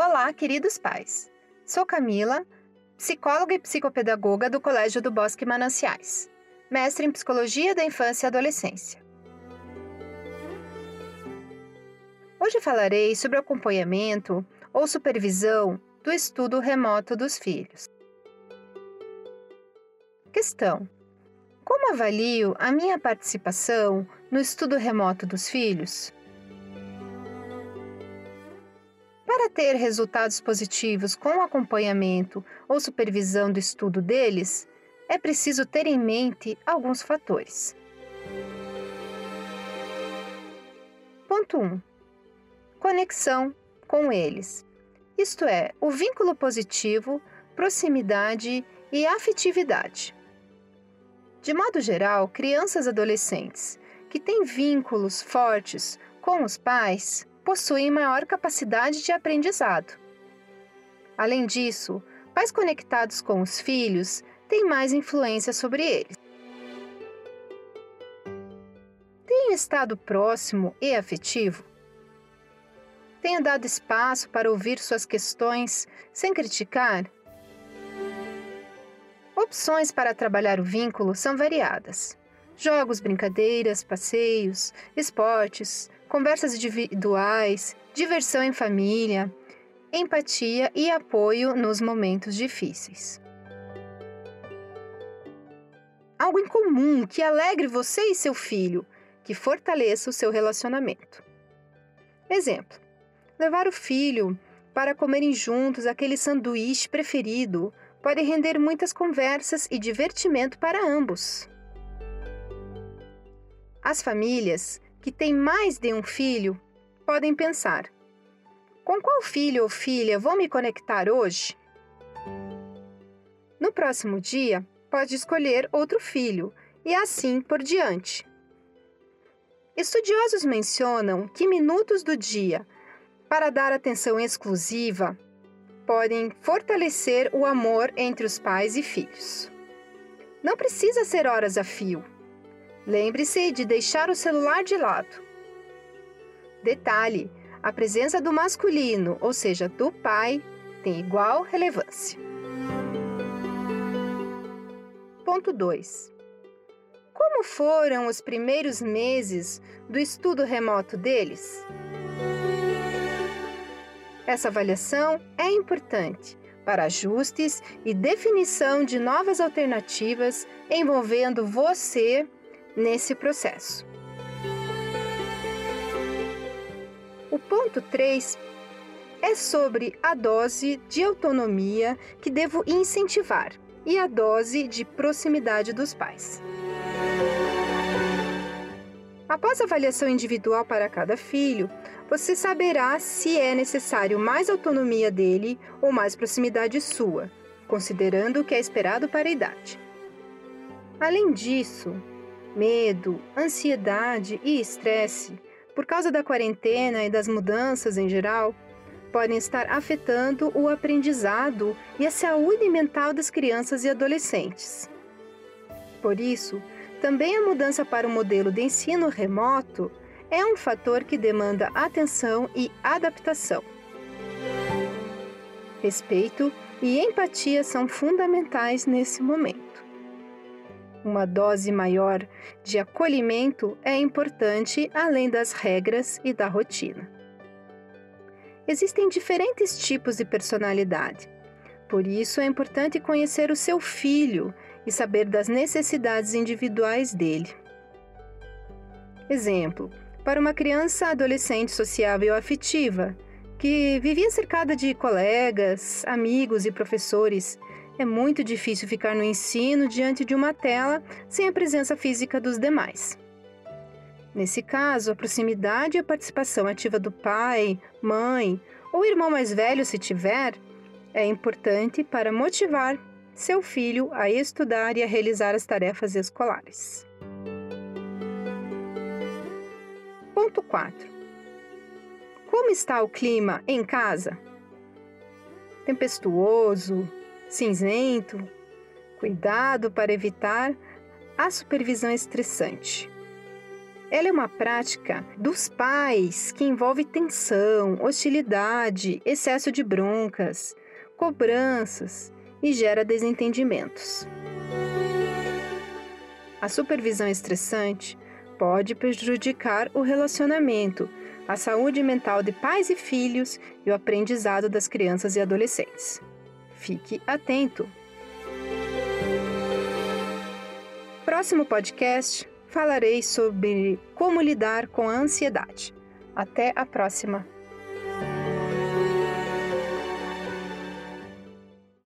Olá, queridos pais. Sou Camila, psicóloga e psicopedagoga do Colégio do Bosque Mananciais, mestre em Psicologia da Infância e Adolescência. Hoje falarei sobre o acompanhamento ou supervisão do estudo remoto dos filhos. Questão: Como avalio a minha participação no estudo remoto dos filhos? Para ter resultados positivos com o acompanhamento ou supervisão do estudo deles, é preciso ter em mente alguns fatores. Ponto 1. Conexão com eles. Isto é, o vínculo positivo, proximidade e afetividade. De modo geral, crianças e adolescentes que têm vínculos fortes com os pais possuem maior capacidade de aprendizado. Além disso, pais conectados com os filhos têm mais influência sobre eles. Tenho estado próximo e afetivo? Tenho dado espaço para ouvir suas questões sem criticar? Opções para trabalhar o vínculo são variadas. Jogos, brincadeiras, passeios, esportes, conversas individuais, diversão em família, empatia e apoio nos momentos difíceis. Algo em comum que alegre você e seu filho, que fortaleça o seu relacionamento. Exemplo: levar o filho para comerem juntos aquele sanduíche preferido pode render muitas conversas e divertimento para ambos. As famílias que têm mais de um filho podem pensar: com qual filho ou filha vou me conectar hoje? No próximo dia, pode escolher outro filho e assim por diante. Estudiosos mencionam que minutos do dia para dar atenção exclusiva podem fortalecer o amor entre os pais e filhos. Não precisa ser horas a fio. Lembre-se de deixar o celular de lado. Detalhe: a presença do masculino, ou seja, do pai, tem igual relevância. Ponto 2. Como foram os primeiros meses do estudo remoto deles? Essa avaliação é importante para ajustes e definição de novas alternativas envolvendo você nesse processo. O ponto 3 é sobre a dose de autonomia que devo incentivar e a dose de proximidade dos pais. Após a avaliação individual para cada filho, você saberá se é necessário mais autonomia dele ou mais proximidade sua, considerando o que é esperado para a idade. Além disso, medo, ansiedade e estresse, por causa da quarentena e das mudanças em geral, podem estar afetando o aprendizado e a saúde mental das crianças e adolescentes. Por isso, também a mudança para o modelo de ensino remoto é um fator que demanda atenção e adaptação. Respeito e empatia são fundamentais nesse momento. Uma dose maior de acolhimento é importante além das regras e da rotina. Existem diferentes tipos de personalidade. Por isso é importante conhecer o seu filho e saber das necessidades individuais dele. Exemplo: para uma criança adolescente sociável afetiva, que vivia cercada de colegas, amigos e professores, é muito difícil ficar no ensino diante de uma tela sem a presença física dos demais. Nesse caso, a proximidade e a participação ativa do pai, mãe ou irmão mais velho, se tiver, é importante para motivar seu filho a estudar e a realizar as tarefas escolares. Ponto 4. Como está o clima em casa? Tempestuoso, cinzento, cuidado para evitar a supervisão estressante. Ela é uma prática dos pais que envolve tensão, hostilidade, excesso de broncas, cobranças e gera desentendimentos. A supervisão estressante pode prejudicar o relacionamento, a saúde mental de pais e filhos e o aprendizado das crianças e adolescentes. Fique atento! Próximo podcast falarei sobre como lidar com a ansiedade. Até a próxima!